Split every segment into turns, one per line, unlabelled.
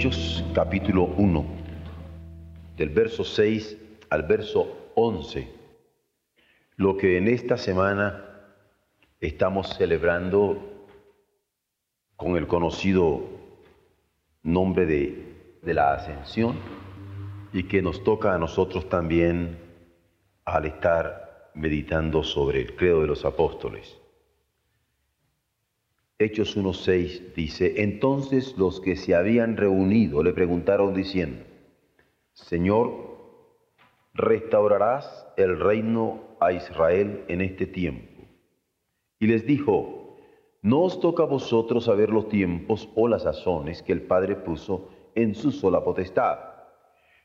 Hechos capítulo 1, del verso 6 al verso 11, lo que en esta semana estamos celebrando con el conocido nombre de, de la ascensión y que nos toca a nosotros también al estar meditando sobre el credo de los apóstoles. Hechos 1.6 dice, entonces los que se habían reunido le preguntaron diciendo, Señor, ¿restaurarás el reino a Israel en este tiempo? Y les dijo, no os toca a vosotros saber los tiempos o las sazones que el Padre puso en su sola potestad,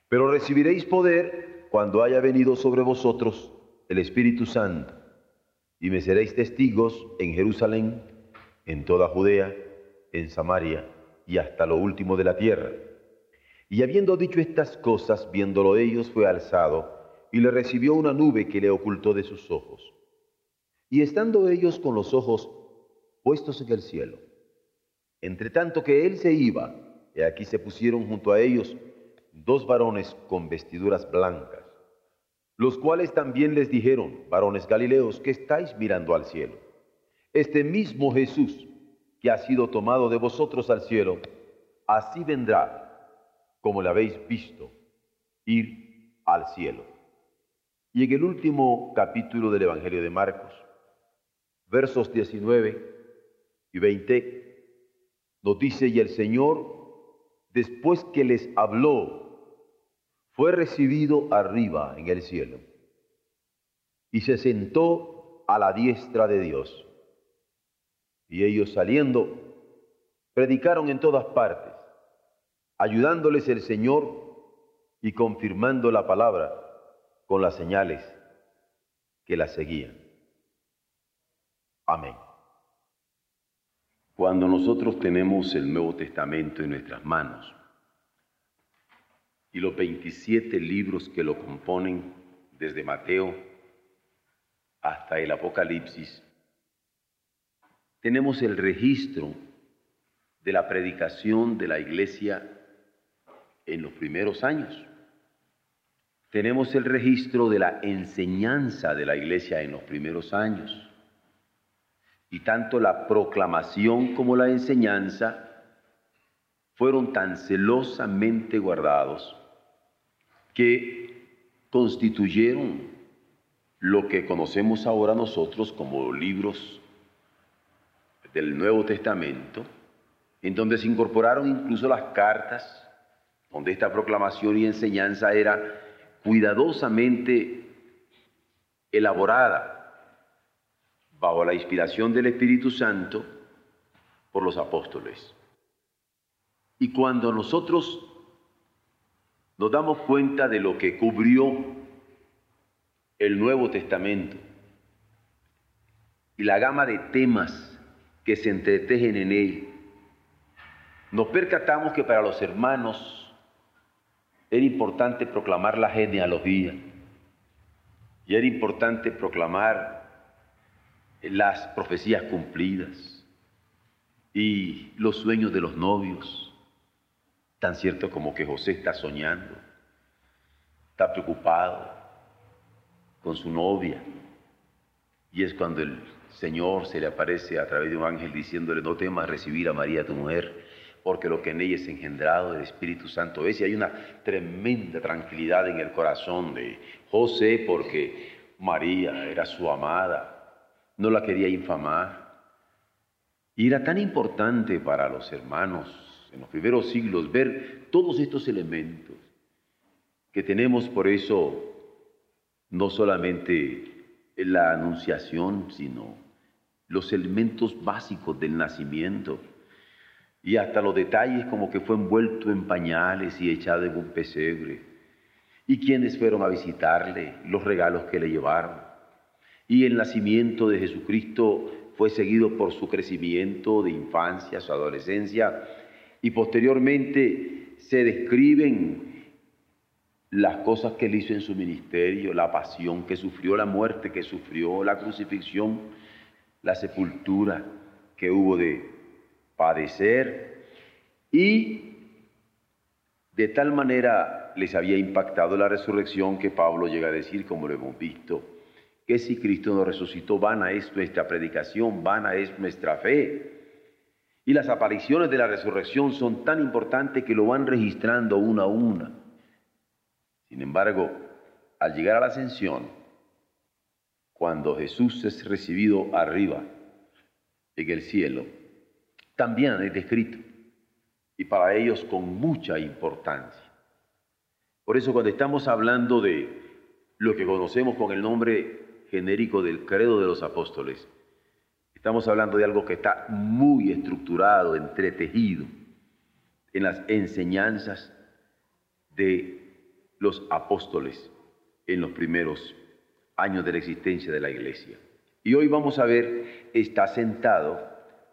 pero recibiréis poder cuando haya venido sobre vosotros el Espíritu Santo, y me seréis testigos en Jerusalén, en toda Judea, en Samaria y hasta lo último de la tierra. Y habiendo dicho estas cosas, viéndolo ellos, fue alzado y le recibió una nube que le ocultó de sus ojos. Y estando ellos con los ojos puestos en el cielo, entre tanto que él se iba, y aquí se pusieron junto a ellos dos varones con vestiduras blancas, los cuales también les dijeron, varones galileos, que estáis mirando al cielo este mismo Jesús que ha sido tomado de vosotros al cielo, así vendrá como le habéis visto ir al cielo. Y en el último capítulo del Evangelio de Marcos, versos 19 y 20, nos dice, y el Señor, después que les habló, fue recibido arriba en el cielo y se sentó a la diestra de Dios. Y ellos saliendo, predicaron en todas partes, ayudándoles el Señor y confirmando la palabra con las señales que la seguían. Amén. Cuando nosotros tenemos el Nuevo Testamento en nuestras manos y los 27 libros que lo componen, desde Mateo hasta el Apocalipsis, tenemos el registro de la predicación de la iglesia en los primeros años. Tenemos el registro de la enseñanza de la iglesia en los primeros años. Y tanto la proclamación como la enseñanza fueron tan celosamente guardados que constituyeron lo que conocemos ahora nosotros como libros del Nuevo Testamento, en donde se incorporaron incluso las cartas, donde esta proclamación y enseñanza era cuidadosamente elaborada bajo la inspiración del Espíritu Santo por los apóstoles. Y cuando nosotros nos damos cuenta de lo que cubrió el Nuevo Testamento y la gama de temas que se entretejen en él. Nos percatamos que para los hermanos era importante proclamar la genealogía y era importante proclamar las profecías cumplidas y los sueños de los novios, tan cierto como que José está soñando, está preocupado con su novia, y es cuando el Señor se le aparece a través de un ángel diciéndole, no temas recibir a María tu mujer, porque lo que en ella es engendrado del Espíritu Santo es. Y hay una tremenda tranquilidad en el corazón de José, porque María era su amada, no la quería infamar. Y era tan importante para los hermanos en los primeros siglos ver todos estos elementos que tenemos por eso no solamente la anunciación, sino los elementos básicos del nacimiento. y hasta los detalles como que fue envuelto en pañales y echado en un pesebre. Y quienes fueron a visitarle, los regalos que le llevaron. Y el nacimiento de Jesucristo fue seguido por su crecimiento de infancia, su adolescencia, y posteriormente se describen las cosas que él hizo en su ministerio, la pasión que sufrió, la muerte que sufrió, la crucifixión, la sepultura que hubo de padecer y de tal manera les había impactado la resurrección que Pablo llega a decir, como lo hemos visto, que si Cristo no resucitó, vana es nuestra predicación, vana es nuestra fe. Y las apariciones de la resurrección son tan importantes que lo van registrando una a una. Sin embargo, al llegar a la ascensión, cuando Jesús es recibido arriba en el cielo, también es descrito y para ellos con mucha importancia. Por eso cuando estamos hablando de lo que conocemos con el nombre genérico del credo de los apóstoles, estamos hablando de algo que está muy estructurado, entretejido en las enseñanzas de los apóstoles en los primeros años de la existencia de la iglesia. Y hoy vamos a ver, está sentado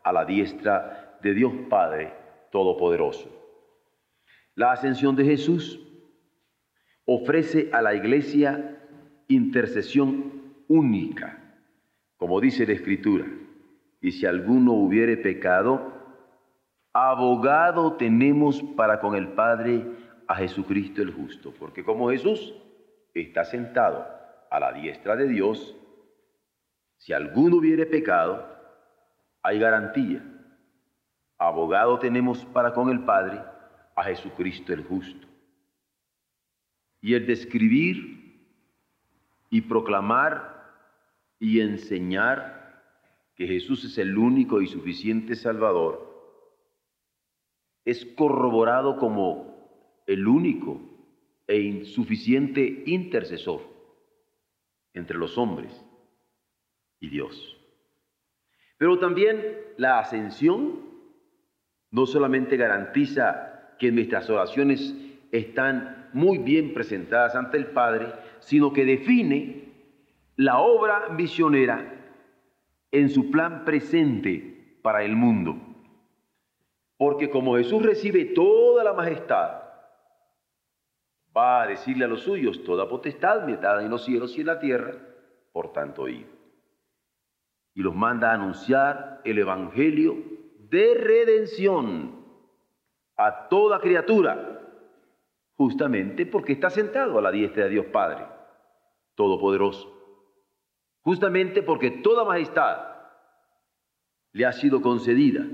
a la diestra de Dios Padre Todopoderoso. La ascensión de Jesús ofrece a la iglesia intercesión única, como dice la Escritura. Y si alguno hubiere pecado, abogado tenemos para con el Padre a Jesucristo el justo, porque como Jesús está sentado a la diestra de Dios, si alguno hubiere pecado, hay garantía. Abogado tenemos para con el Padre a Jesucristo el justo. Y el describir y proclamar y enseñar que Jesús es el único y suficiente Salvador es corroborado como el único e insuficiente intercesor entre los hombres y Dios. Pero también la ascensión no solamente garantiza que nuestras oraciones están muy bien presentadas ante el Padre, sino que define la obra misionera en su plan presente para el mundo. Porque como Jesús recibe toda la majestad, va a decirle a los suyos, toda potestad me dada en los cielos y en la tierra, por tanto, id y los manda a anunciar el Evangelio de redención a toda criatura, justamente porque está sentado a la diestra de Dios Padre Todopoderoso, justamente porque toda majestad le ha sido concedida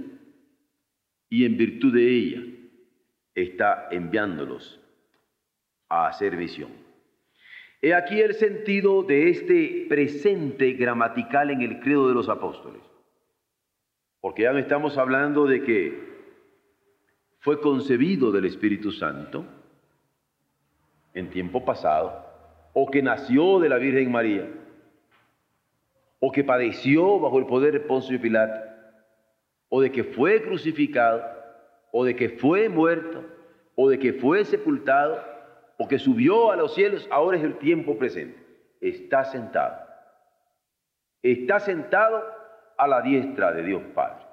y en virtud de ella está enviándolos a hacer misión. He aquí el sentido de este presente gramatical en el credo de los apóstoles. Porque ya no estamos hablando de que fue concebido del Espíritu Santo en tiempo pasado, o que nació de la Virgen María, o que padeció bajo el poder de Poncio Pilato, o de que fue crucificado, o de que fue muerto, o de que fue sepultado, o que subió a los cielos, ahora es el tiempo presente. Está sentado. Está sentado a la diestra de Dios Padre.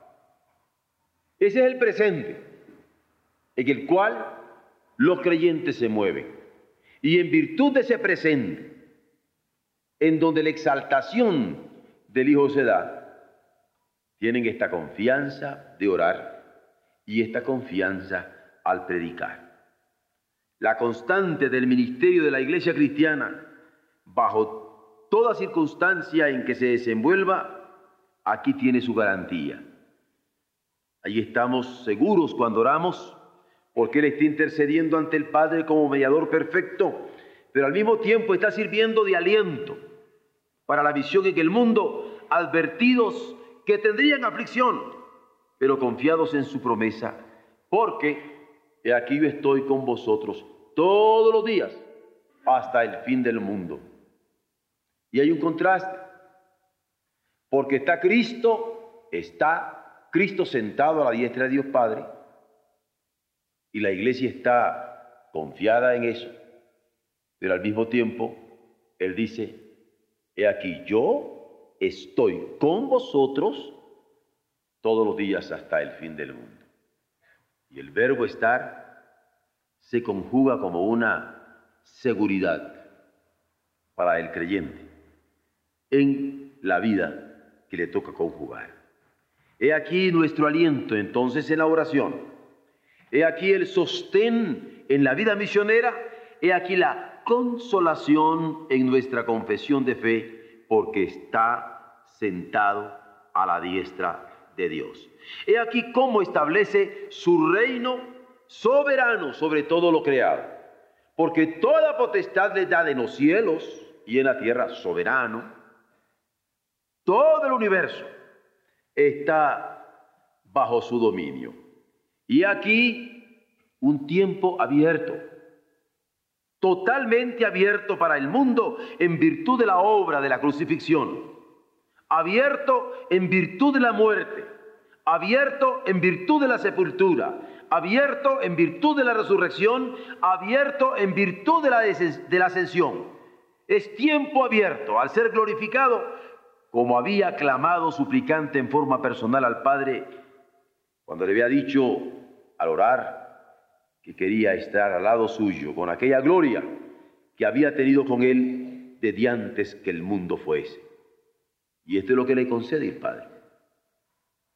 Ese es el presente en el cual los creyentes se mueven. Y en virtud de ese presente, en donde la exaltación del Hijo se da, tienen esta confianza de orar y esta confianza al predicar la constante del ministerio de la iglesia cristiana, bajo toda circunstancia en que se desenvuelva, aquí tiene su garantía. Allí estamos seguros cuando oramos, porque Él está intercediendo ante el Padre como mediador perfecto, pero al mismo tiempo está sirviendo de aliento para la visión en el mundo, advertidos que tendrían aflicción, pero confiados en su promesa, porque He aquí yo estoy con vosotros todos los días hasta el fin del mundo. Y hay un contraste, porque está Cristo, está Cristo sentado a la diestra de Dios Padre, Y la iglesia está confiada en eso. Pero al mismo tiempo, Él dice, he aquí, yo estoy con vosotros todos los días hasta el fin del mundo. Y el verbo estar se conjuga como una seguridad para el creyente en la vida que le toca conjugar. He aquí nuestro aliento entonces en la oración. He aquí el sostén en la vida misionera. He aquí la consolación en nuestra confesión de fe porque está sentado a la diestra de Dios. He aquí cómo establece su reino soberano sobre todo lo creado. Porque toda potestad le da en los cielos y en la tierra soberano. Todo el universo está bajo su dominio. Y aquí un tiempo abierto, totalmente abierto para el mundo en virtud de la obra de la crucifixión, abierto en virtud de la muerte, abierto en virtud de la sepultura, abierto en virtud de la resurrección, abierto en virtud de la, de la ascensión. Es tiempo abierto al ser glorificado como había clamado suplicante en forma personal al Padre cuando le había dicho al orar que quería estar al lado suyo con aquella gloria que había tenido con él desde antes que el mundo fuese. Y esto es lo que le concede el Padre.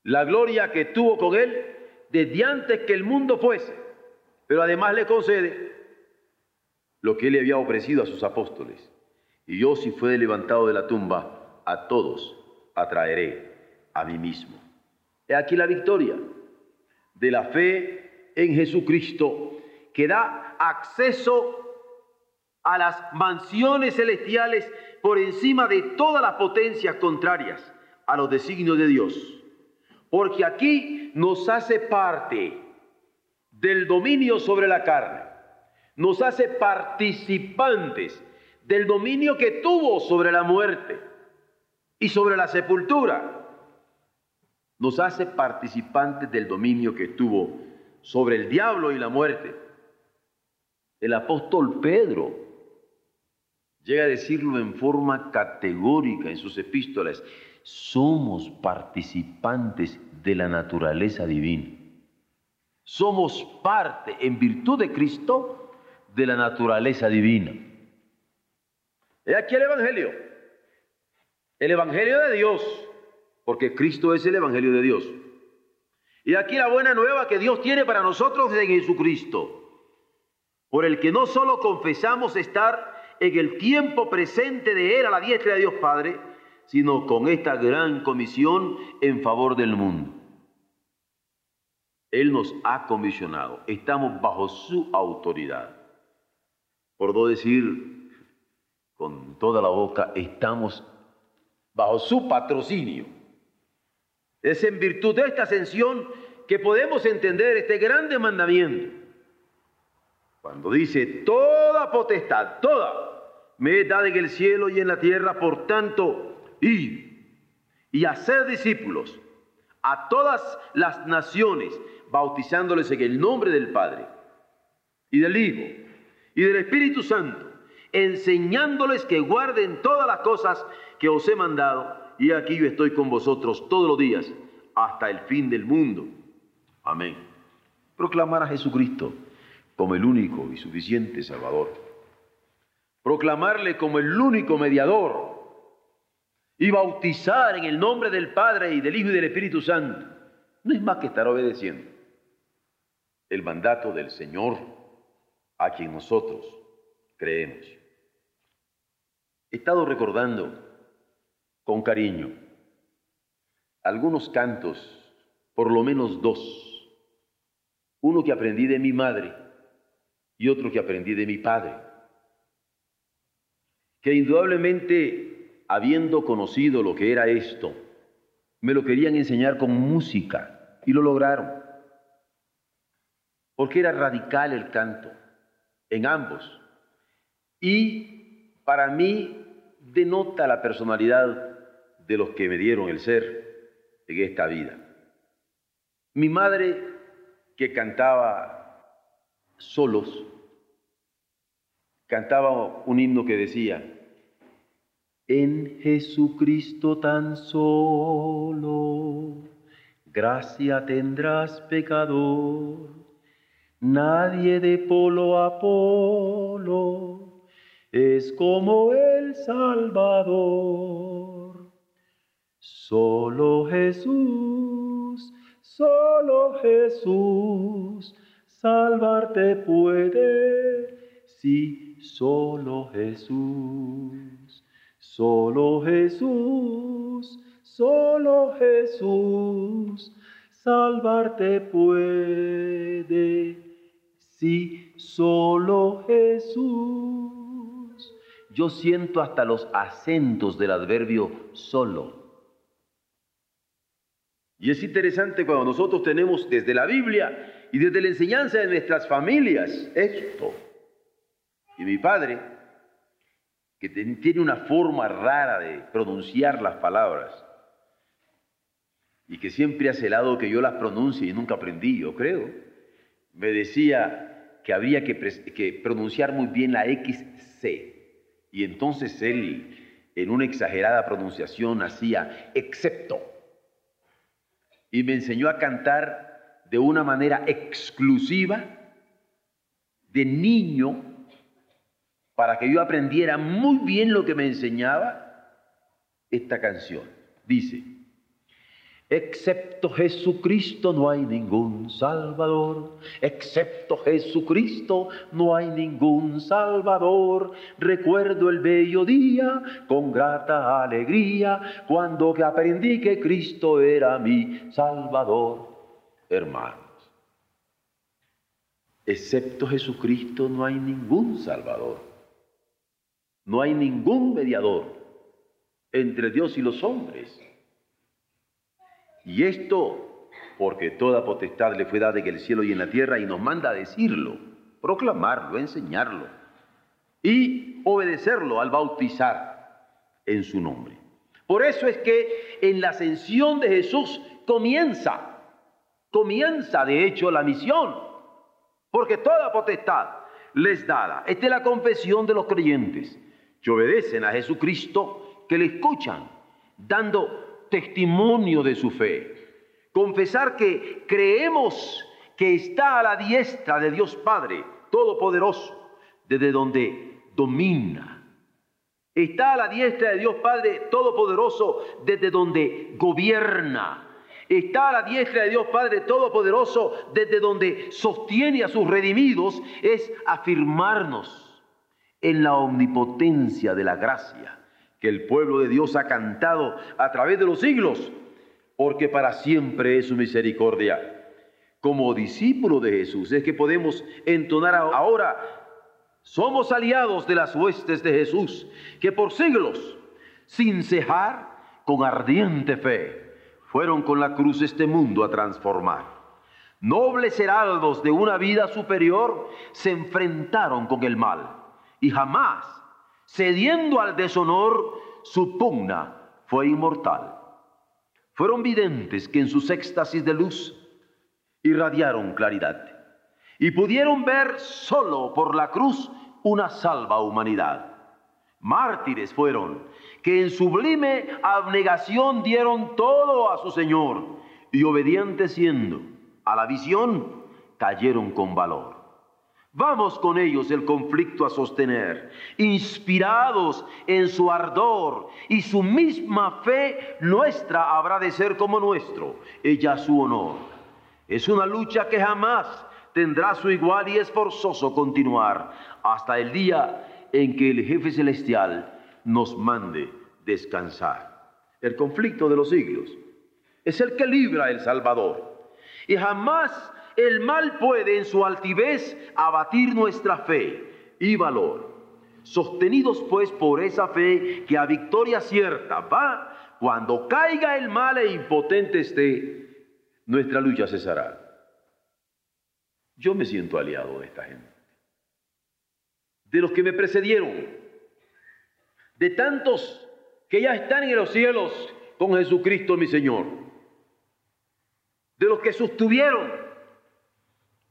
La gloria que tuvo con él desde antes que el mundo fuese, pero además le concede lo que él le había ofrecido a sus apóstoles. Y yo si fue levantado de la tumba, a todos atraeré a mí mismo. He aquí la victoria de la fe en Jesucristo que da acceso a las mansiones celestiales por encima de todas las potencias contrarias a los designios de Dios. Porque aquí nos hace parte del dominio sobre la carne, nos hace participantes del dominio que tuvo sobre la muerte y sobre la sepultura. Nos hace participantes del dominio que tuvo sobre el diablo y la muerte. El apóstol Pedro llega a decirlo en forma categórica en sus epístolas. Somos participantes de la naturaleza divina. Somos parte, en virtud de Cristo, de la naturaleza divina. He aquí el Evangelio el Evangelio de Dios, porque Cristo es el Evangelio de Dios. Y aquí la buena nueva que Dios tiene para nosotros en Jesucristo, por el que no solo confesamos estar en el tiempo presente de Él a la diestra de Dios Padre, sino con esta gran comisión en favor del mundo. Él nos ha comisionado, estamos bajo su autoridad. Por no decir con toda la boca, estamos bajo su patrocinio. Es en virtud de esta ascensión que podemos entender este grande mandamiento. Cuando dice, toda potestad, toda, me da en el cielo y en la tierra, por tanto, ir y hacer discípulos a todas las naciones, bautizándoles en el nombre del Padre y del Hijo y del Espíritu Santo, enseñándoles que guarden todas las cosas que os he mandado, y aquí yo estoy con vosotros todos los días hasta el fin del mundo. Amén. Proclamar a Jesucristo como el único y suficiente Salvador. Proclamarle como el único mediador y bautizar en el nombre del Padre y del Hijo y del Espíritu Santo. No es más que estar obedeciendo el mandato del Señor a quien nosotros creemos. He estado recordando con cariño. Algunos cantos, por lo menos dos. Uno que aprendí de mi madre y otro que aprendí de mi padre. Que indudablemente, habiendo conocido lo que era esto, me lo querían enseñar con música y lo lograron. Porque era radical el canto en ambos. Y para mí denota la personalidad de los que me dieron el ser en esta vida. Mi madre, que cantaba solos, cantaba un himno que decía, en Jesucristo tan solo, gracia tendrás pecador, nadie de polo a polo es como el Salvador. Solo Jesús, solo Jesús, salvarte puede, sí, solo Jesús, solo Jesús, solo Jesús, salvarte puede, sí, solo Jesús. Yo siento hasta los acentos del adverbio solo. Y es interesante cuando nosotros tenemos desde la Biblia y desde la enseñanza de nuestras familias esto. Y mi padre, que tiene una forma rara de pronunciar las palabras, y que siempre ha celado que yo las pronuncie y nunca aprendí, yo creo, me decía que había que, pronunciar muy bien la XC. Y entonces él, en una exagerada pronunciación, hacía excepto. Y me enseñó a cantar de una manera exclusiva de niño para que yo aprendiera muy bien lo que me enseñaba esta canción. Dice, Excepto Jesucristo no hay ningún Salvador. Excepto Jesucristo no hay ningún Salvador. Recuerdo el bello día con grata alegría cuando que aprendí que Cristo era mi Salvador hermanos. Excepto Jesucristo no hay ningún Salvador. No hay ningún mediador entre Dios y los hombres. Y esto porque toda potestad le fue dada en el cielo y en la tierra y nos manda a decirlo, proclamarlo, enseñarlo y obedecerlo al bautizar en su nombre. Por eso es que en la ascensión de Jesús comienza comienza de hecho la misión, porque toda potestad les dada. Esta es la confesión de los creyentes que obedecen a Jesucristo, que le escuchan, dando testimonio de su fe. Confesar que creemos que está a la diestra de Dios Padre Todopoderoso, desde donde domina. Está a la diestra de Dios Padre Todopoderoso, desde donde gobierna está a la diestra de Dios Padre Todopoderoso, desde donde sostiene a sus redimidos, es afirmarnos en la omnipotencia de la gracia que el pueblo de Dios ha cantado a través de los siglos, porque para siempre es su misericordia. Como discípulo de Jesús es que podemos entonar ahora, somos aliados de las huestes de Jesús, que por siglos, sin cejar, con ardiente fe, fueron con la cruz este mundo a transformar. Nobles heraldos de una vida superior se enfrentaron con el mal y jamás, cediendo al deshonor, su pugna fue inmortal. Fueron videntes que en sus éxtasis de luz irradiaron claridad y pudieron ver solo por la cruz una salva humanidad. Mártires fueron que en sublime abnegación dieron todo a su Señor y obedientes siendo a la visión, cayeron con valor. Vamos con ellos el conflicto a sostener, inspirados en su ardor y su misma fe nuestra habrá de ser como nuestro, ella su honor. Es una lucha que jamás tendrá su igual y es forzoso continuar hasta el día en que el jefe celestial nos mande descansar. El conflicto de los siglos es el que libra el Salvador. Y jamás el mal puede en su altivez abatir nuestra fe y valor. Sostenidos pues por esa fe que a victoria cierta va, cuando caiga el mal e impotente esté, nuestra lucha cesará. Yo me siento aliado de esta gente, de los que me precedieron, de tantos que ya están en los cielos con Jesucristo mi Señor, de los que sostuvieron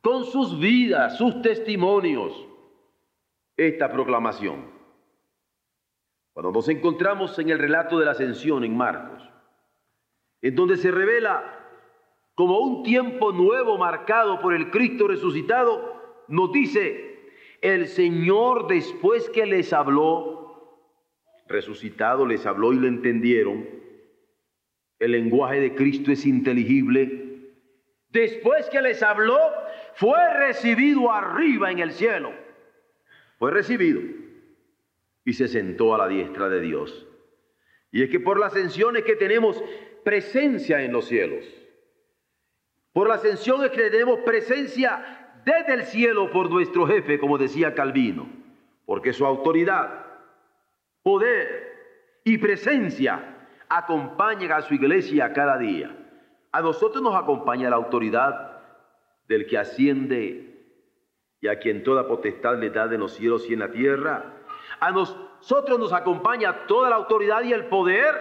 con sus vidas, sus testimonios, esta proclamación. Cuando nos encontramos en el relato de la ascensión en Marcos, en donde se revela como un tiempo nuevo marcado por el Cristo resucitado, nos dice, el Señor después que les habló, resucitado les habló y lo entendieron, el lenguaje de Cristo es inteligible, después que les habló, fue recibido arriba en el cielo, fue recibido y se sentó a la diestra de Dios. Y es que por las ascensiones que tenemos presencia en los cielos, por la ascensión es que tenemos presencia desde el cielo por nuestro jefe, como decía Calvino, porque su autoridad, poder y presencia acompañan a su iglesia cada día. A nosotros nos acompaña la autoridad del que asciende y a quien toda potestad le da de los cielos y en la tierra, a nosotros nos acompaña toda la autoridad y el poder,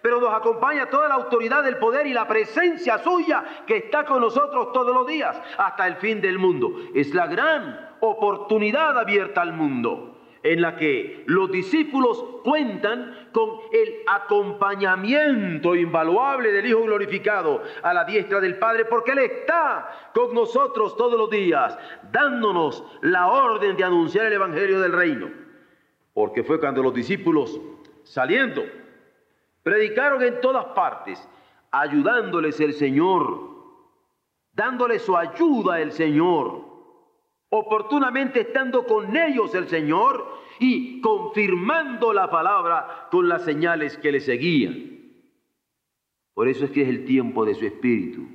pero nos acompaña toda la autoridad, el poder y la presencia suya que está con nosotros todos los días hasta el fin del mundo. Es la gran oportunidad abierta al mundo en la que los discípulos cuentan con el acompañamiento invaluable del Hijo glorificado a la diestra del Padre, porque Él está con nosotros todos los días, dándonos la orden de anunciar el Evangelio del Reino. Porque fue cuando los discípulos saliendo, predicaron en todas partes, ayudándoles el Señor, dándoles su ayuda el Señor, oportunamente estando con ellos el Señor y confirmando la palabra con las señales que le seguían. Por eso es que es el tiempo de su Espíritu,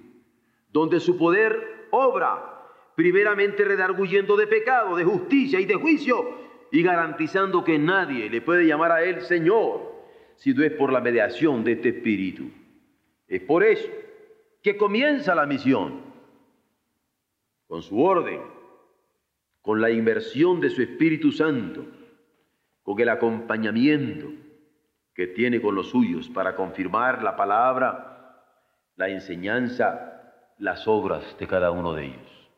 donde su poder obra, primeramente redarguyendo de pecado, de justicia y de juicio, y garantizando que nadie le puede llamar a Él Señor si no es por la mediación de este Espíritu. Es por eso que comienza la misión, con su orden, con la inversión de su Espíritu Santo, con el acompañamiento que tiene con los suyos para confirmar la palabra, la enseñanza, las obras de cada uno de ellos.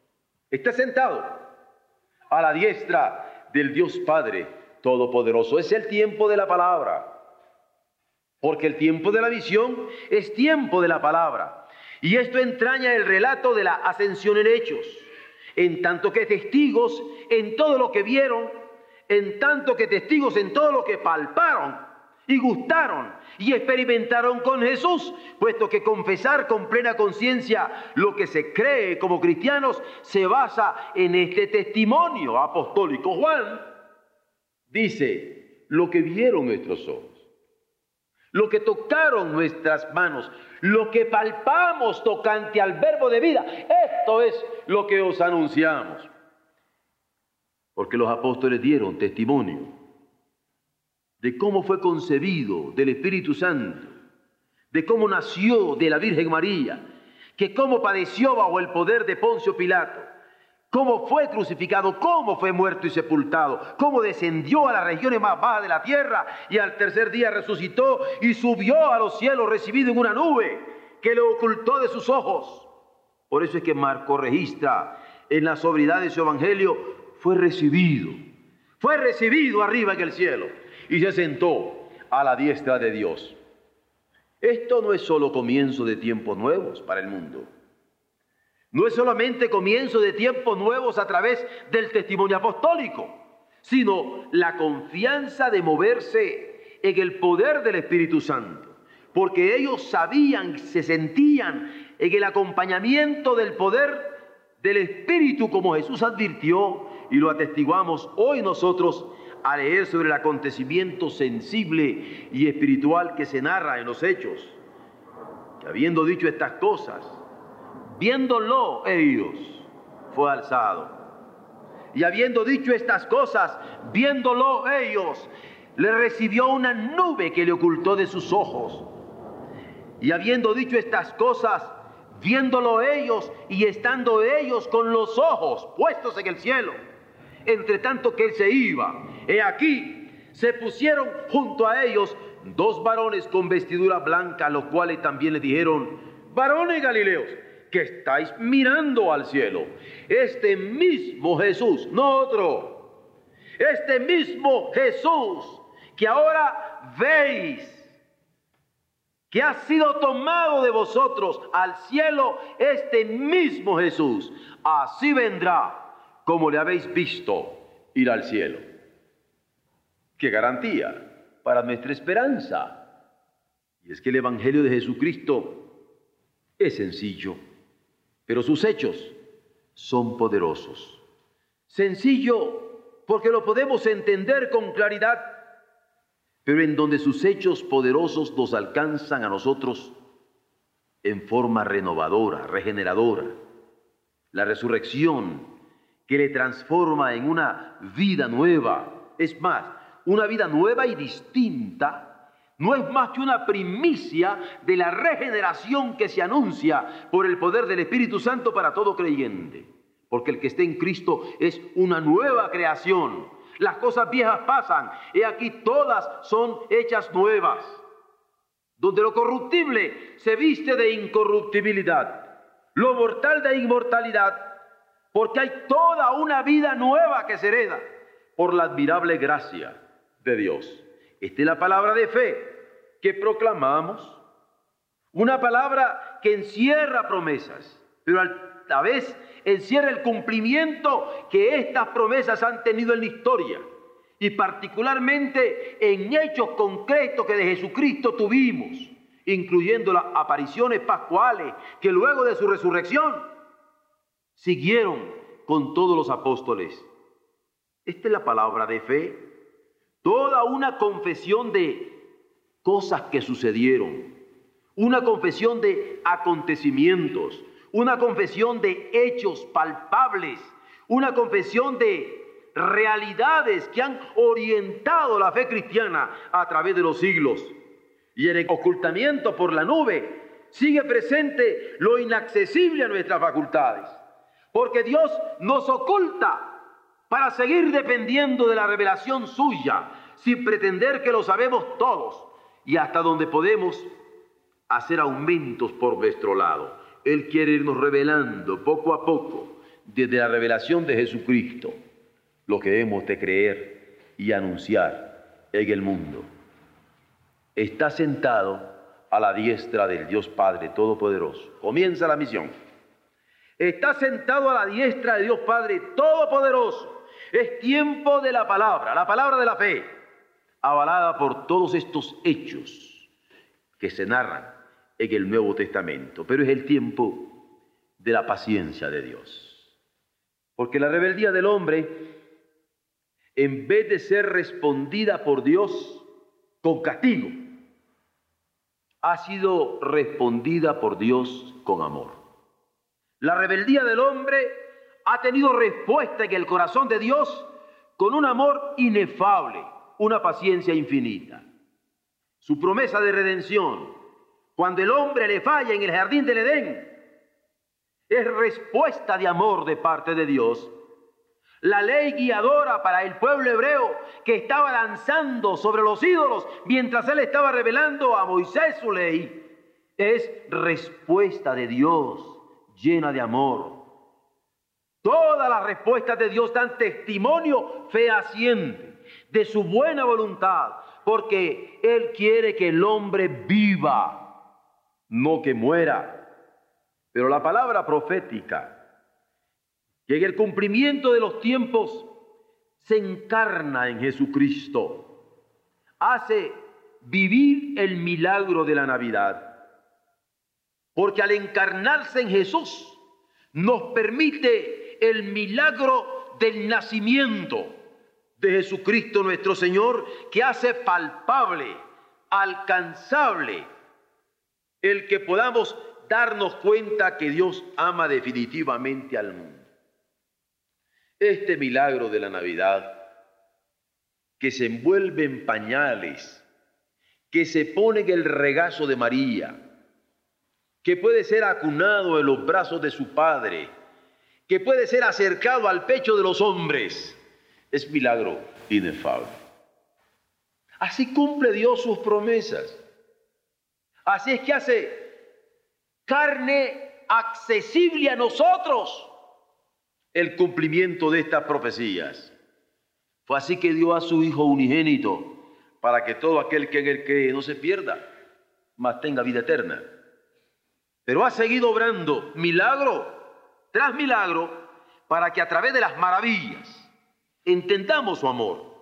Está sentado a la diestra del Dios Padre Todopoderoso. Es el tiempo de la palabra. Porque el tiempo de la visión es tiempo de la palabra. Y esto entraña el relato de la ascensión en hechos. En tanto que testigos en todo lo que vieron, en tanto que testigos en todo lo que palparon y gustaron y experimentaron con Jesús, puesto que confesar con plena conciencia lo que se cree como cristianos se basa en este testimonio apostólico. Juan dice, lo que vieron nuestros ojos, lo que tocaron nuestras manos, lo que palpamos tocante al verbo de vida, esto es lo que os anunciamos. Porque los apóstoles dieron testimonio de cómo fue concebido del Espíritu Santo, de cómo nació de la Virgen María, que cómo padeció bajo el poder de Poncio Pilato, cómo fue crucificado, cómo fue muerto y sepultado, cómo descendió a las regiones más bajas de la tierra y al tercer día resucitó y subió a los cielos recibido en una nube que le ocultó de sus ojos. Por eso es que Marco registra en la sobriedad de su evangelio, fue recibido, fue recibido arriba en el cielo y se sentó a la diestra de Dios. Esto no es solo comienzo de tiempos nuevos para el mundo. No es solamente comienzo de tiempos nuevos a través del testimonio apostólico, sino la confianza de moverse en el poder del Espíritu Santo. Porque ellos sabían, se sentían en el acompañamiento del poder del Espíritu, como Jesús advirtió y lo atestiguamos hoy nosotros a leer sobre el acontecimiento sensible y espiritual que se narra en los hechos. Que habiendo dicho estas cosas, viéndolo ellos, fue alzado. Y habiendo dicho estas cosas, viéndolo ellos, le recibió una nube que le ocultó de sus ojos. Y habiendo dicho estas cosas, viéndolo ellos y estando ellos con los ojos puestos en el cielo, entre tanto que él se iba. He aquí, se pusieron junto a ellos dos varones con vestidura blanca, los cuales también le dijeron, varones Galileos, que estáis mirando al cielo. Este mismo Jesús, no otro. Este mismo Jesús que ahora veis que ha sido tomado de vosotros al cielo, este mismo Jesús, así vendrá como le habéis visto ir al cielo. ¡Qué garantía para nuestra esperanza! Y es que el Evangelio de Jesucristo es sencillo, pero sus hechos son poderosos. Sencillo porque lo podemos entender con claridad pero en donde sus hechos poderosos nos alcanzan a nosotros en forma renovadora, regeneradora. La resurrección que le transforma en una vida nueva. Es más, una vida nueva y distinta no es más que una primicia de la regeneración que se anuncia por el poder del Espíritu Santo para todo creyente. Porque el que esté en Cristo es una nueva creación las cosas viejas pasan y aquí todas son hechas nuevas. Donde lo corruptible se viste de incorruptibilidad, lo mortal de inmortalidad, porque hay toda una vida nueva que se hereda por la admirable gracia de Dios. Esta es la palabra de fe que proclamamos, una palabra que encierra promesas, pero a la vez encierra el cumplimiento que estas promesas han tenido en la historia y particularmente en hechos concretos que de Jesucristo tuvimos, incluyendo las apariciones pascuales que luego de su resurrección siguieron con todos los apóstoles. Esta es la palabra de fe, toda una confesión de cosas que sucedieron, una confesión de acontecimientos, una confesión de hechos palpables, una confesión de realidades que han orientado la fe cristiana a través de los siglos. Y en el ocultamiento por la nube sigue presente lo inaccesible a nuestras facultades, porque Dios nos oculta para seguir dependiendo de la revelación suya, sin pretender que lo sabemos todos y hasta donde podemos hacer aumentos por nuestro lado. Él quiere irnos revelando poco a poco, desde la revelación de Jesucristo, lo que hemos de creer y anunciar en el mundo. Está sentado a la diestra del Dios Padre Todopoderoso. Comienza la misión. Está sentado a la diestra de Dios Padre Todopoderoso. Es tiempo de la palabra, la palabra de la fe, avalada por todos estos hechos que se narran en el Nuevo Testamento, pero es el tiempo de la paciencia de Dios. Porque la rebeldía del hombre, en vez de ser respondida por Dios con castigo, ha sido respondida por Dios con amor. La rebeldía del hombre ha tenido respuesta en el corazón de Dios con un amor inefable, una paciencia infinita. Su promesa de redención, cuando el hombre le falla en el jardín del Edén, es respuesta de amor de parte de Dios. La ley guiadora para el pueblo hebreo que estaba lanzando sobre los ídolos mientras él estaba revelando a Moisés su ley, es respuesta de Dios llena de amor. Todas las respuestas de Dios dan testimonio fehaciente de su buena voluntad, porque Él quiere que el hombre viva no que muera. Pero la palabra profética, que en el cumplimiento de los tiempos se encarna en Jesucristo, hace vivir el milagro de la Navidad. Porque al encarnarse en Jesús, nos permite el milagro del nacimiento de Jesucristo nuestro Señor, que hace palpable, alcanzable, el que podamos darnos cuenta que Dios ama definitivamente al mundo. Este milagro de la Navidad, que se envuelve en pañales, que se pone en el regazo de María, que puede ser acunado en los brazos de su Padre, que puede ser acercado al pecho de los hombres, es milagro inefable. Así cumple Dios sus promesas. Así es que hace carne accesible a nosotros el cumplimiento de estas profecías. Fue así que dio a su Hijo unigénito para que todo aquel que en él cree no se pierda, mas tenga vida eterna. Pero ha seguido obrando milagro tras milagro para que a través de las maravillas entendamos su amor.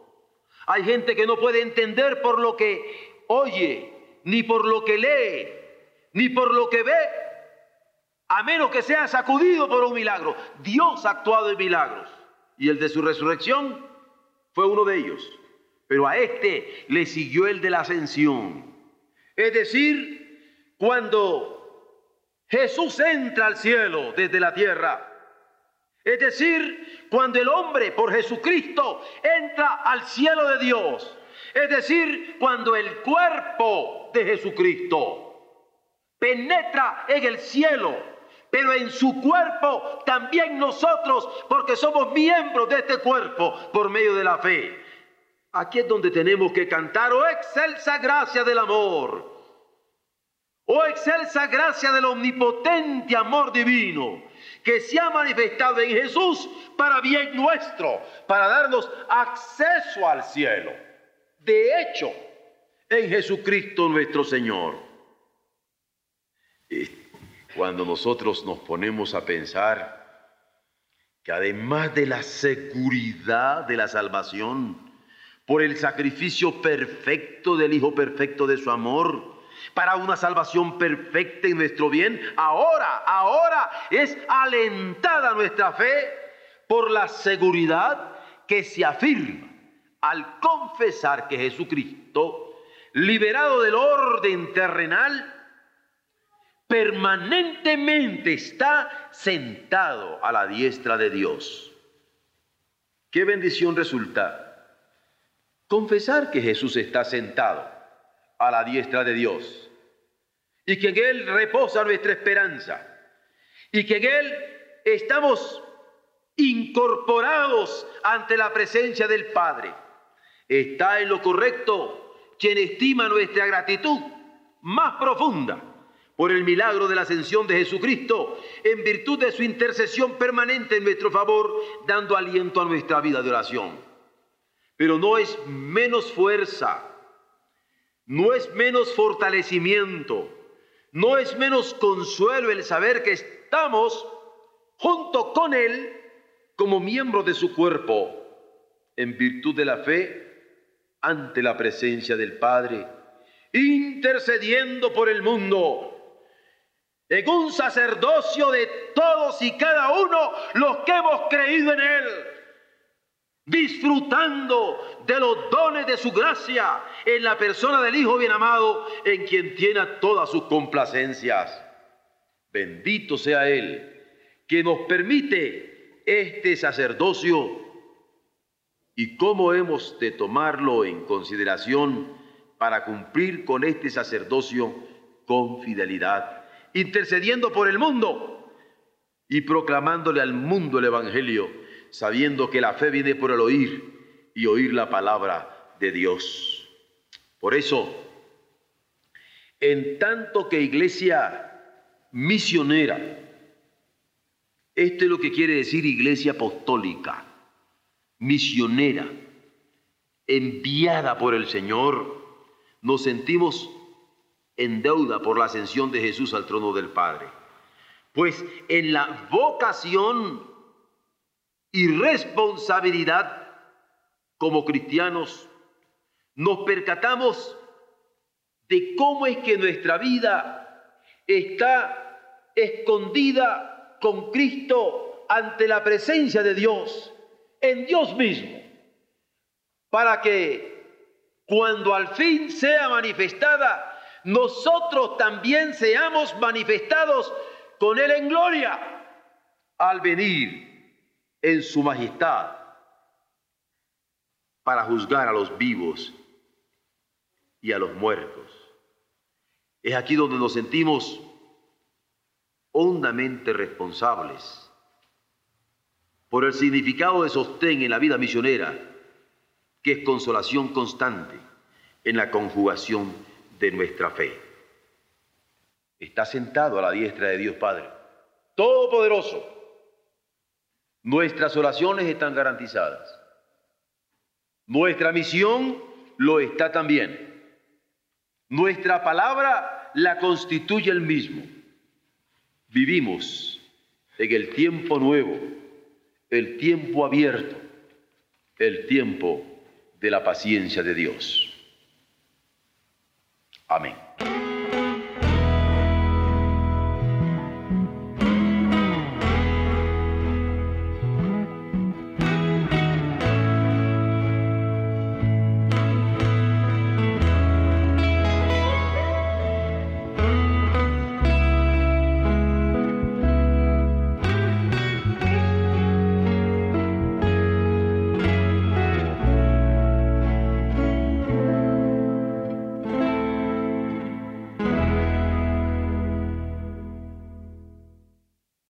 Hay gente que no puede entender por lo que oye, ni por lo que lee, ni por lo que ve, a menos que sea sacudido por un milagro. Dios ha actuado en milagros y el de su resurrección fue uno de ellos. Pero a este le siguió el de la ascensión. Es decir, cuando Jesús entra al cielo desde la tierra. Es decir, cuando el hombre por Jesucristo entra al cielo de Dios. Es decir, cuando el cuerpo de Jesucristo penetra en el cielo, pero en su cuerpo también nosotros, porque somos miembros de este cuerpo por medio de la fe. Aquí es donde tenemos que cantar, oh excelsa gracia del amor Oh excelsa gracia del omnipotente amor divino que se ha manifestado en Jesús para bien nuestro, para darnos acceso al cielo. De hecho, en Jesucristo nuestro Señor. Cuando nosotros nos ponemos a pensar que además de la seguridad de la salvación, por el sacrificio perfecto del Hijo perfecto de su amor, para una salvación perfecta en nuestro bien, ahora, ahora es alentada nuestra fe por la seguridad que se afirma al confesar que Jesucristo, liberado del orden terrenal, permanentemente está sentado a la diestra de Dios. ¿Qué bendición resulta? Confesar que Jesús está sentado a la diestra de Dios. Y que en Él reposa nuestra esperanza. Y que en Él estamos incorporados ante la presencia del Padre. Está en lo correcto quien estima nuestra gratitud más profunda por el milagro de la ascensión de Jesucristo, en virtud de su intercesión permanente en nuestro favor, dando aliento a nuestra vida de oración. Pero no es menos fuerza, no es menos fortalecimiento, no es menos consuelo el saber que estamos junto con Él como miembros de su cuerpo, en virtud de la fe, ante la presencia del Padre, intercediendo por el mundo, en un sacerdocio de todos y cada uno los que hemos creído en Él disfrutando de los dones de su gracia en la persona del Hijo bien amado, en quien tiene todas sus complacencias. Bendito sea Él, que nos permite este sacerdocio. Y cómo hemos de tomarlo en consideración para cumplir con este sacerdocio con fidelidad, intercediendo por el mundo y proclamándole al mundo el Evangelio sabiendo que la fe viene por el oír y oír la palabra de Dios. Por eso, en tanto que iglesia misionera, esto es lo que quiere decir iglesia apostólica, misionera, enviada por el Señor, nos sentimos en deuda por la ascensión de Jesús al trono del Padre. Pues en la vocación y responsabilidad como cristianos, nos percatamos de cómo es que nuestra vida está escondida con Cristo ante la presencia de Dios, en Dios mismo, para que cuando al fin sea manifestada, nosotros también seamos manifestados con Él en gloria al venir en su majestad para juzgar a los vivos y a los muertos. Es aquí donde nos sentimos hondamente responsables por el significado de sostén en la vida misionera, que es consolación constante en la conjugación de nuestra fe. Está sentado a la diestra de Dios Padre Todopoderoso, nuestras oraciones están garantizadas. Nuestra misión lo está también. Nuestra palabra la constituye el mismo. Vivimos en el tiempo nuevo, el tiempo abierto, el tiempo de la paciencia de Dios. Amén.